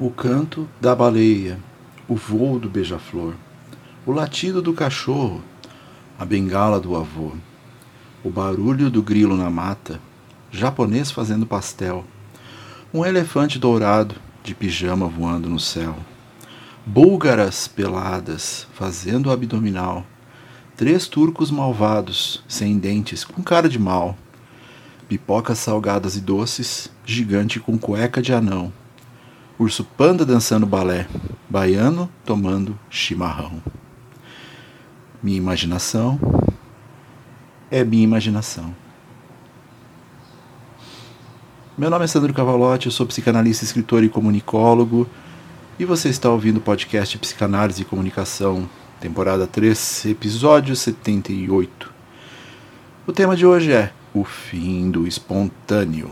O canto da baleia, o voo do beija-flor, o latido do cachorro, a bengala do avô, o barulho do grilo na mata, japonês fazendo pastel, um elefante dourado de pijama voando no céu, búlgaras peladas fazendo abdominal, três turcos malvados, sem dentes, com cara de mal, pipocas salgadas e doces, gigante com cueca de anão, urso panda dançando balé, baiano tomando chimarrão. Minha imaginação é minha imaginação. Meu nome é Sandro Cavalotti, eu sou psicanalista, escritor e comunicólogo, e você está ouvindo o podcast Psicanálise e Comunicação, temporada 3, episódio 78. O tema de hoje é o fim do espontâneo.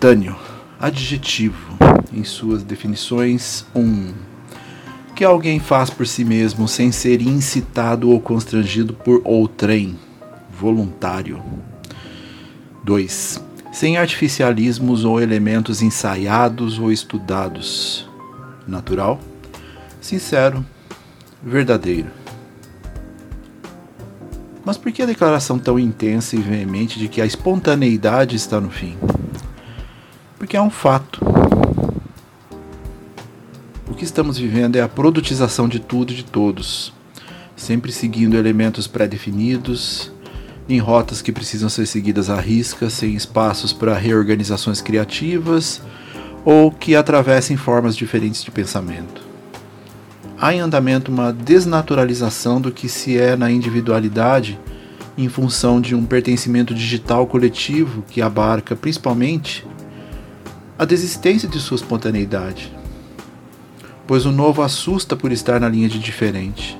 Espontâneo, adjetivo, em suas definições, um que alguém faz por si mesmo sem ser incitado ou constrangido por outrem, voluntário. 2. Sem artificialismos ou elementos ensaiados ou estudados. Natural, sincero, verdadeiro. Mas por que a declaração tão intensa e veemente de que a espontaneidade está no fim? Porque é um fato. O que estamos vivendo é a produtização de tudo e de todos, sempre seguindo elementos pré-definidos, em rotas que precisam ser seguidas à risca, sem espaços para reorganizações criativas ou que atravessem formas diferentes de pensamento. Há em andamento uma desnaturalização do que se é na individualidade em função de um pertencimento digital coletivo que abarca principalmente a desistência de sua espontaneidade, pois o novo assusta por estar na linha de diferente,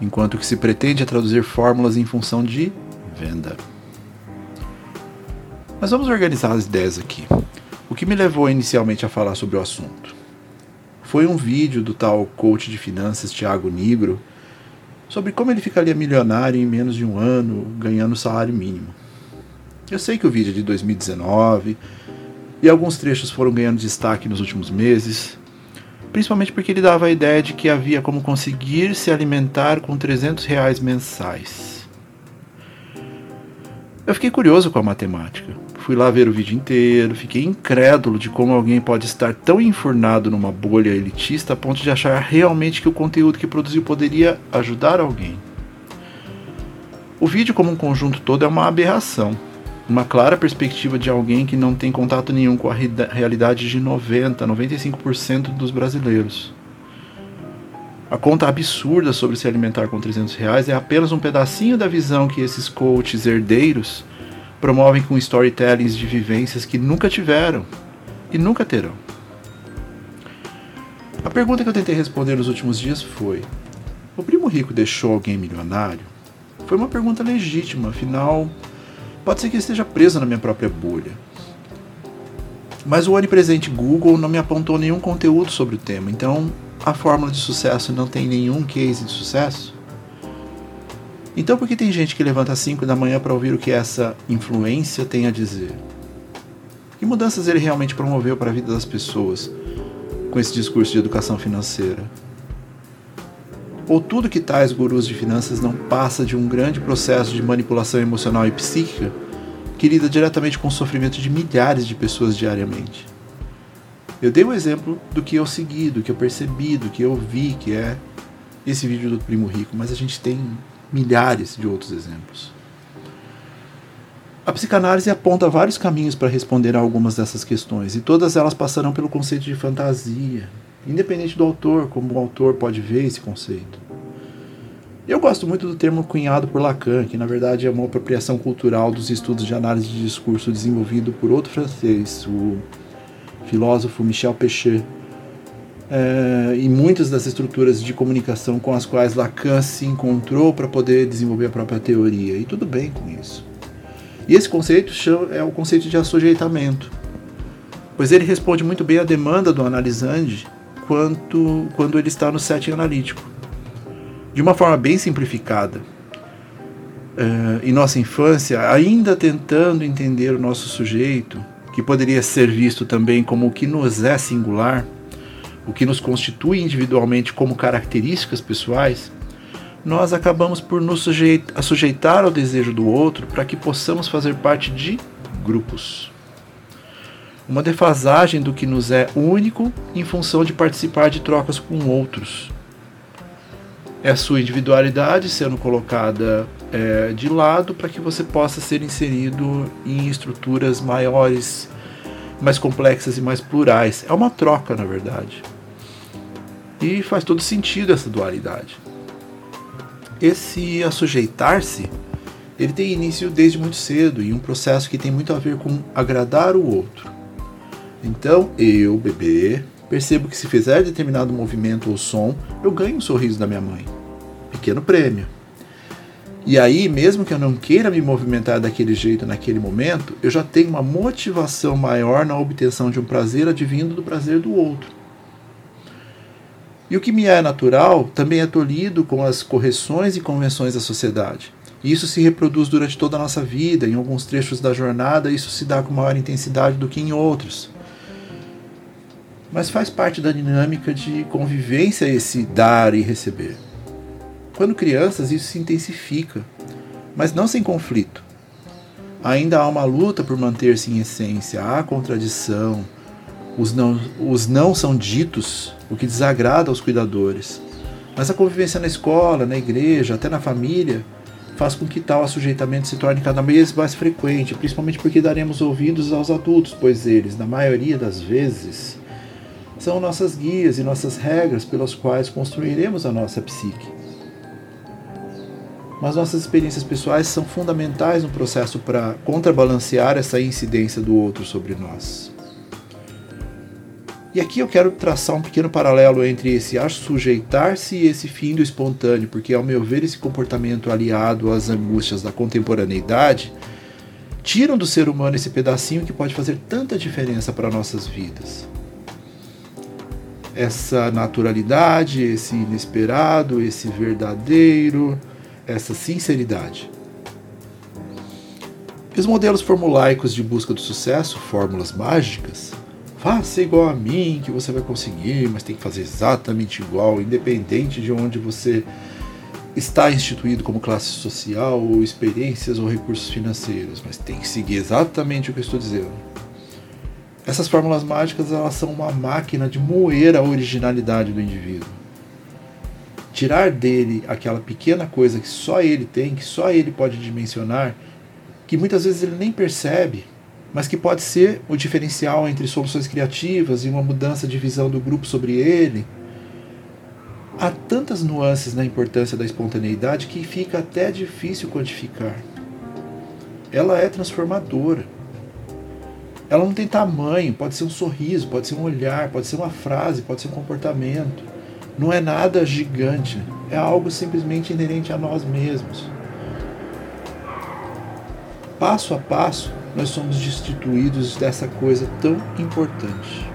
enquanto que se pretende traduzir fórmulas em função de venda. Mas vamos organizar as ideias aqui. O que me levou inicialmente a falar sobre o assunto? Foi um vídeo do tal coach de finanças Thiago Nigro sobre como ele ficaria milionário em menos de um ano ganhando salário mínimo. Eu sei que o vídeo é de 2019 e alguns trechos foram ganhando destaque nos últimos meses, principalmente porque ele dava a ideia de que havia como conseguir se alimentar com 300 reais mensais. Eu fiquei curioso com a matemática. Fui lá ver o vídeo inteiro, fiquei incrédulo de como alguém pode estar tão enfurnado numa bolha elitista a ponto de achar realmente que o conteúdo que produziu poderia ajudar alguém. O vídeo, como um conjunto todo, é uma aberração uma clara perspectiva de alguém que não tem contato nenhum com a realidade de 90, 95% dos brasileiros. A conta absurda sobre se alimentar com 300 reais é apenas um pedacinho da visão que esses coaches herdeiros promovem com storytellings de vivências que nunca tiveram e nunca terão. A pergunta que eu tentei responder nos últimos dias foi: O primo rico deixou alguém milionário? Foi uma pergunta legítima, afinal, Pode ser que esteja preso na minha própria bolha. Mas o onipresente Google não me apontou nenhum conteúdo sobre o tema, então a fórmula de sucesso não tem nenhum case de sucesso? Então por que tem gente que levanta às 5 da manhã para ouvir o que essa influência tem a dizer? Que mudanças ele realmente promoveu para a vida das pessoas com esse discurso de educação financeira? Ou tudo que tais gurus de finanças não passa de um grande processo de manipulação emocional e psíquica que lida diretamente com o sofrimento de milhares de pessoas diariamente. Eu dei um exemplo do que eu segui, do que eu percebi, do que eu vi, que é esse vídeo do Primo Rico, mas a gente tem milhares de outros exemplos. A psicanálise aponta vários caminhos para responder a algumas dessas questões, e todas elas passarão pelo conceito de fantasia, independente do autor, como o autor pode ver esse conceito. Eu gosto muito do termo cunhado por Lacan, que na verdade é uma apropriação cultural dos estudos de análise de discurso desenvolvido por outro francês, o filósofo Michel Pechet, é, e muitas das estruturas de comunicação com as quais Lacan se encontrou para poder desenvolver a própria teoria. E tudo bem com isso. E esse conceito é o conceito de assujeitamento, pois ele responde muito bem à demanda do analisande quanto, quando ele está no setting analítico de uma forma bem simplificada. Uh, em nossa infância, ainda tentando entender o nosso sujeito, que poderia ser visto também como o que nos é singular, o que nos constitui individualmente como características pessoais, nós acabamos por nos sujeitar ao desejo do outro para que possamos fazer parte de grupos. Uma defasagem do que nos é único em função de participar de trocas com outros, é a sua individualidade sendo colocada é, de lado para que você possa ser inserido em estruturas maiores, mais complexas e mais plurais. É uma troca, na verdade. E faz todo sentido essa dualidade. Esse assujeitar-se, ele tem início desde muito cedo e um processo que tem muito a ver com agradar o outro. Então, eu, bebê, percebo que se fizer determinado movimento ou som, eu ganho um sorriso da minha mãe. Pequeno prêmio. E aí, mesmo que eu não queira me movimentar daquele jeito naquele momento, eu já tenho uma motivação maior na obtenção de um prazer advindo do prazer do outro. E o que me é natural também é tolhido com as correções e convenções da sociedade. Isso se reproduz durante toda a nossa vida, em alguns trechos da jornada, isso se dá com maior intensidade do que em outros mas faz parte da dinâmica de convivência esse dar e receber. Quando crianças, isso se intensifica, mas não sem conflito. Ainda há uma luta por manter-se em essência, há contradição, os não, os não são ditos, o que desagrada aos cuidadores. Mas a convivência na escola, na igreja, até na família, faz com que tal assujeitamento se torne cada vez mais frequente, principalmente porque daremos ouvidos aos adultos, pois eles, na maioria das vezes, são nossas guias e nossas regras pelas quais construiremos a nossa psique. Mas nossas experiências pessoais são fundamentais no processo para contrabalancear essa incidência do outro sobre nós. E aqui eu quero traçar um pequeno paralelo entre esse sujeitar-se e esse fim do espontâneo, porque, ao meu ver, esse comportamento aliado às angústias da contemporaneidade tiram do ser humano esse pedacinho que pode fazer tanta diferença para nossas vidas essa naturalidade, esse inesperado, esse verdadeiro, essa sinceridade. os modelos formulaicos de busca do sucesso, fórmulas mágicas, faça igual a mim que você vai conseguir, mas tem que fazer exatamente igual, independente de onde você está instituído como classe social, ou experiências ou recursos financeiros, mas tem que seguir exatamente o que eu estou dizendo essas fórmulas mágicas elas são uma máquina de moer a originalidade do indivíduo. Tirar dele aquela pequena coisa que só ele tem, que só ele pode dimensionar, que muitas vezes ele nem percebe, mas que pode ser o diferencial entre soluções criativas e uma mudança de visão do grupo sobre ele. Há tantas nuances na importância da espontaneidade que fica até difícil quantificar. Ela é transformadora. Ela não tem tamanho, pode ser um sorriso, pode ser um olhar, pode ser uma frase, pode ser um comportamento. Não é nada gigante, é algo simplesmente inerente a nós mesmos. Passo a passo, nós somos destituídos dessa coisa tão importante.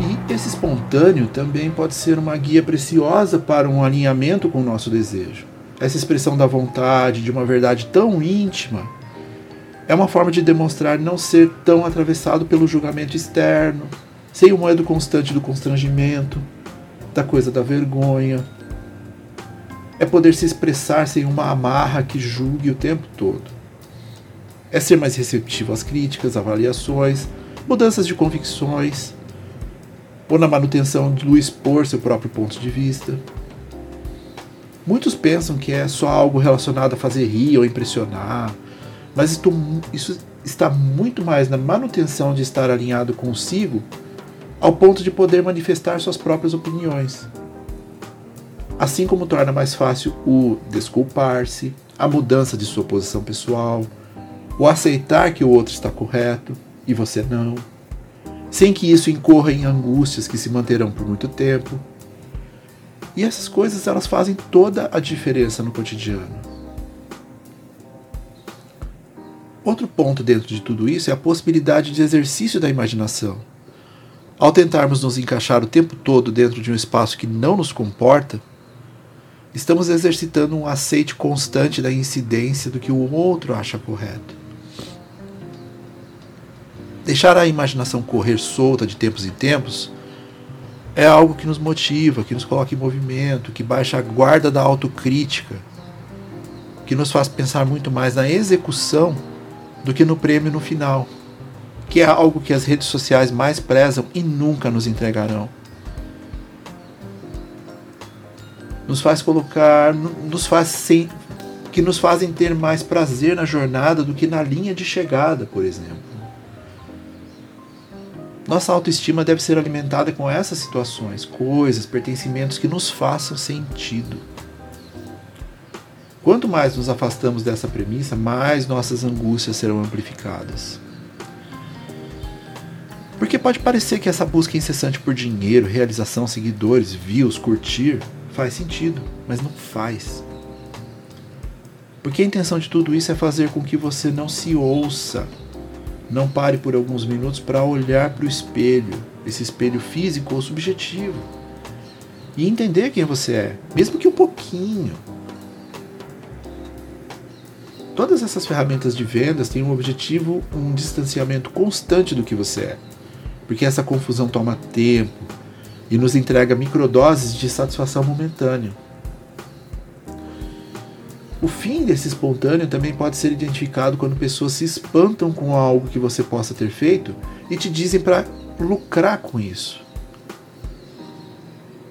E esse espontâneo também pode ser uma guia preciosa para um alinhamento com o nosso desejo. Essa expressão da vontade, de uma verdade tão íntima, é uma forma de demonstrar não ser tão atravessado pelo julgamento externo, sem o moedo constante do constrangimento, da coisa da vergonha. É poder se expressar sem uma amarra que julgue o tempo todo. É ser mais receptivo às críticas, avaliações, mudanças de convicções, ou na manutenção do expor seu próprio ponto de vista. Muitos pensam que é só algo relacionado a fazer rir ou impressionar, mas isto, isso está muito mais na manutenção de estar alinhado consigo, ao ponto de poder manifestar suas próprias opiniões. Assim como torna mais fácil o desculpar-se, a mudança de sua posição pessoal, o aceitar que o outro está correto e você não, sem que isso incorra em angústias que se manterão por muito tempo. E essas coisas elas fazem toda a diferença no cotidiano. Outro ponto dentro de tudo isso é a possibilidade de exercício da imaginação. Ao tentarmos nos encaixar o tempo todo dentro de um espaço que não nos comporta, estamos exercitando um aceite constante da incidência do que o outro acha correto. Deixar a imaginação correr solta de tempos em tempos é algo que nos motiva, que nos coloca em movimento, que baixa a guarda da autocrítica, que nos faz pensar muito mais na execução do que no prêmio no final, que é algo que as redes sociais mais prezam e nunca nos entregarão. nos faz colocar, nos faz sem, que nos fazem ter mais prazer na jornada do que na linha de chegada, por exemplo. Nossa autoestima deve ser alimentada com essas situações, coisas, pertencimentos que nos façam sentido. Quanto mais nos afastamos dessa premissa, mais nossas angústias serão amplificadas. Porque pode parecer que essa busca incessante por dinheiro, realização, seguidores, views, curtir, faz sentido, mas não faz. Porque a intenção de tudo isso é fazer com que você não se ouça, não pare por alguns minutos para olhar para o espelho, esse espelho físico ou subjetivo, e entender quem você é, mesmo que um pouquinho. Todas essas ferramentas de vendas têm um objetivo, um distanciamento constante do que você é, porque essa confusão toma tempo, e nos entrega microdoses de satisfação momentânea. O fim desse espontâneo também pode ser identificado quando pessoas se espantam com algo que você possa ter feito e te dizem para lucrar com isso.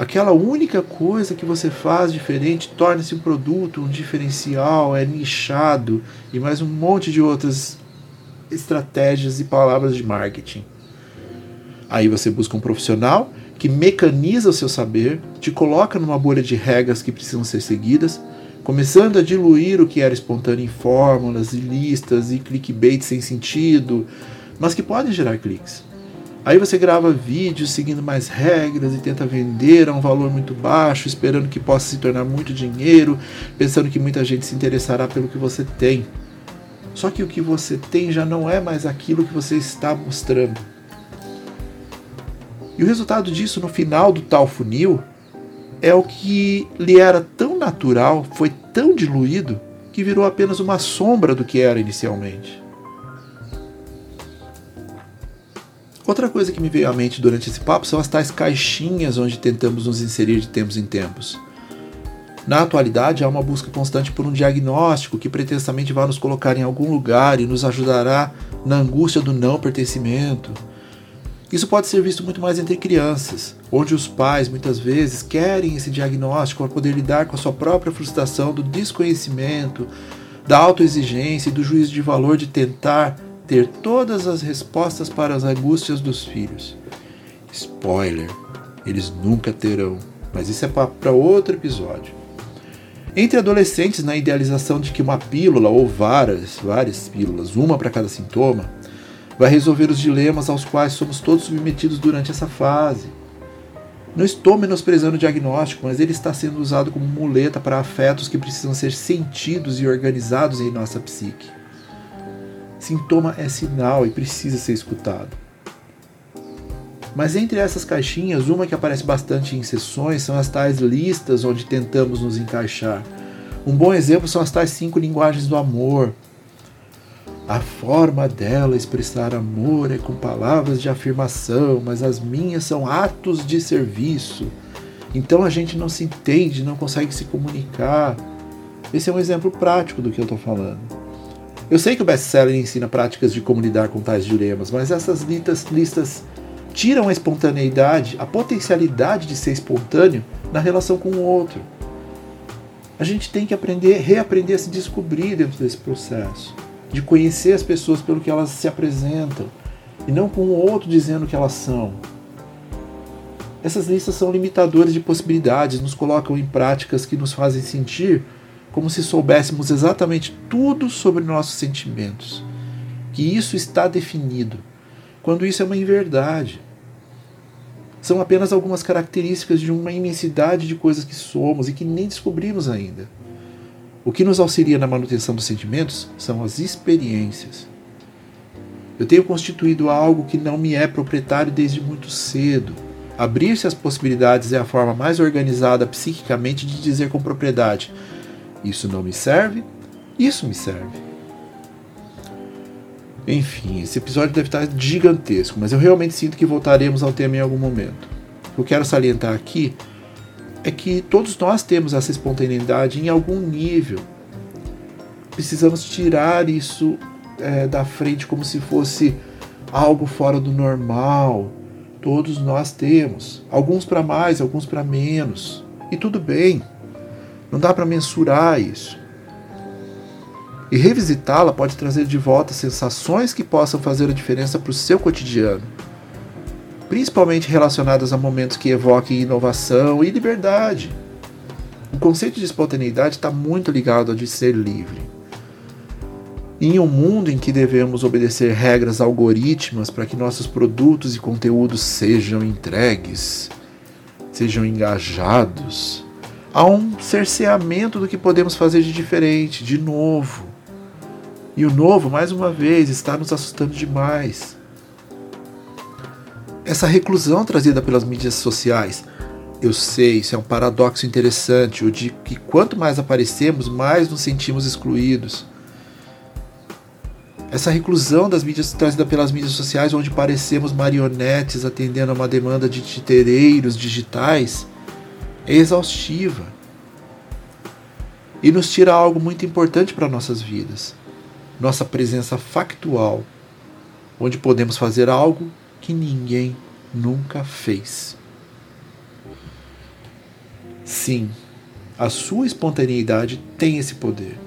Aquela única coisa que você faz diferente torna-se um produto, um diferencial, é nichado e mais um monte de outras estratégias e palavras de marketing. Aí você busca um profissional que mecaniza o seu saber, te coloca numa bolha de regras que precisam ser seguidas, começando a diluir o que era espontâneo em fórmulas e listas e clickbait sem sentido, mas que podem gerar cliques. Aí você grava vídeos seguindo mais regras e tenta vender a um valor muito baixo, esperando que possa se tornar muito dinheiro, pensando que muita gente se interessará pelo que você tem. Só que o que você tem já não é mais aquilo que você está mostrando. E o resultado disso no final do tal funil é o que lhe era tão natural, foi tão diluído, que virou apenas uma sombra do que era inicialmente. Outra coisa que me veio à mente durante esse papo são as tais caixinhas onde tentamos nos inserir de tempos em tempos. Na atualidade, há uma busca constante por um diagnóstico que pretensamente vai nos colocar em algum lugar e nos ajudará na angústia do não pertencimento, isso pode ser visto muito mais entre crianças, onde os pais muitas vezes querem esse diagnóstico para poder lidar com a sua própria frustração do desconhecimento, da autoexigência e do juízo de valor de tentar ter todas as respostas para as angústias dos filhos. Spoiler, eles nunca terão, mas isso é para outro episódio. Entre adolescentes, na idealização de que uma pílula ou várias, várias pílulas, uma para cada sintoma, vai resolver os dilemas aos quais somos todos submetidos durante essa fase. Não estou menosprezando o diagnóstico, mas ele está sendo usado como muleta para afetos que precisam ser sentidos e organizados em nossa psique. Sintoma é sinal e precisa ser escutado. Mas entre essas caixinhas, uma que aparece bastante em sessões são as tais listas onde tentamos nos encaixar. Um bom exemplo são as tais cinco linguagens do amor, a forma dela expressar amor é com palavras de afirmação, mas as minhas são atos de serviço. Então a gente não se entende, não consegue se comunicar. Esse é um exemplo prático do que eu estou falando. Eu sei que o best-seller ensina práticas de como lidar com tais dilemas, mas essas listas, listas tiram a espontaneidade, a potencialidade de ser espontâneo na relação com o outro. A gente tem que aprender, reaprender a se descobrir dentro desse processo de conhecer as pessoas pelo que elas se apresentam e não com o outro dizendo que elas são. Essas listas são limitadoras de possibilidades, nos colocam em práticas que nos fazem sentir como se soubéssemos exatamente tudo sobre nossos sentimentos, que isso está definido, quando isso é uma inverdade. São apenas algumas características de uma imensidade de coisas que somos e que nem descobrimos ainda. O que nos auxilia na manutenção dos sentimentos são as experiências. Eu tenho constituído algo que não me é proprietário desde muito cedo. Abrir-se às possibilidades é a forma mais organizada psiquicamente de dizer com propriedade: isso não me serve, isso me serve. Enfim, esse episódio deve estar gigantesco, mas eu realmente sinto que voltaremos ao tema em algum momento. O que eu quero salientar aqui é que todos nós temos essa espontaneidade em algum nível. Precisamos tirar isso é, da frente como se fosse algo fora do normal. Todos nós temos, alguns para mais, alguns para menos, e tudo bem. Não dá para mensurar isso. E revisitá-la pode trazer de volta sensações que possam fazer a diferença para o seu cotidiano, principalmente relacionadas a momentos que evoquem inovação e liberdade. O conceito de espontaneidade está muito ligado ao de ser livre. Em um mundo em que devemos obedecer regras algorítmicas para que nossos produtos e conteúdos sejam entregues, sejam engajados, há um cerceamento do que podemos fazer de diferente, de novo. E o novo, mais uma vez, está nos assustando demais. Essa reclusão trazida pelas mídias sociais, eu sei, isso é um paradoxo interessante, o de que quanto mais aparecemos, mais nos sentimos excluídos. Essa reclusão das mídias trazida pelas mídias sociais, onde parecemos marionetes atendendo a uma demanda de titereiros digitais, é exaustiva e nos tira algo muito importante para nossas vidas nossa presença factual, onde podemos fazer algo que ninguém nunca fez. Sim, a sua espontaneidade tem esse poder.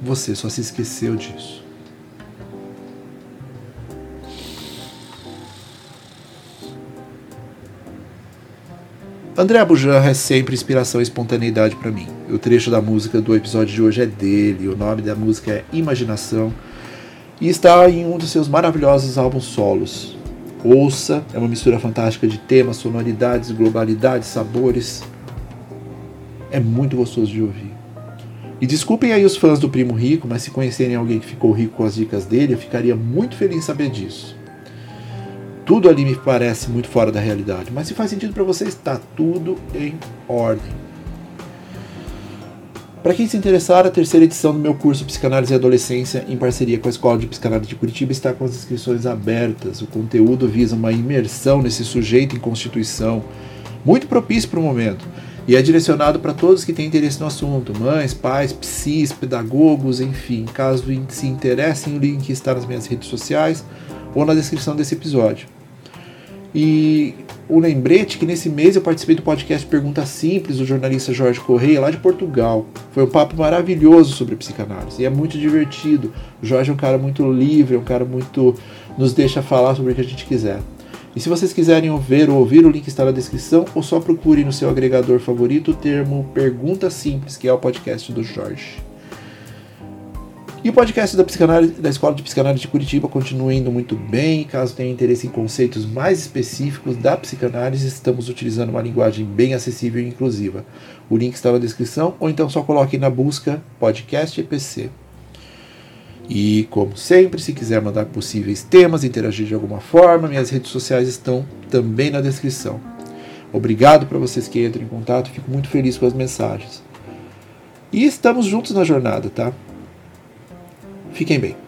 Você só se esqueceu disso. André Abujanra é sempre inspiração e espontaneidade para mim. O trecho da música do episódio de hoje é dele, o nome da música é Imaginação e está em um dos seus maravilhosos álbuns solos. Ouça, é uma mistura fantástica de temas, sonoridades, globalidades, sabores. É muito gostoso de ouvir. E desculpem aí os fãs do Primo Rico, mas se conhecerem alguém que ficou rico com as dicas dele, eu ficaria muito feliz em saber disso. Tudo ali me parece muito fora da realidade, mas se faz sentido para você, está tudo em ordem. Para quem se interessar, a terceira edição do meu curso Psicanálise e Adolescência, em parceria com a Escola de Psicanálise de Curitiba, está com as inscrições abertas. O conteúdo visa uma imersão nesse sujeito em constituição, muito propício para o momento, e é direcionado para todos que têm interesse no assunto: mães, pais, psis, pedagogos, enfim. Caso se interessem, o link está nas minhas redes sociais ou na descrição desse episódio. E o lembrete que nesse mês eu participei do podcast Pergunta Simples do jornalista Jorge Correia, lá de Portugal. Foi um papo maravilhoso sobre psicanálise e é muito divertido. O Jorge é um cara muito livre, é um cara muito. nos deixa falar sobre o que a gente quiser. E se vocês quiserem ver ou ouvir, o link está na descrição ou só procure no seu agregador favorito o termo Pergunta Simples, que é o podcast do Jorge. E o podcast da, psicanálise, da Escola de Psicanálise de Curitiba continua indo muito bem. Caso tenha interesse em conceitos mais específicos da psicanálise, estamos utilizando uma linguagem bem acessível e inclusiva. O link está na descrição, ou então só coloque na busca podcast EPC. E, como sempre, se quiser mandar possíveis temas, interagir de alguma forma, minhas redes sociais estão também na descrição. Obrigado para vocês que entram em contato, fico muito feliz com as mensagens. E estamos juntos na jornada, tá? Fiquem bem.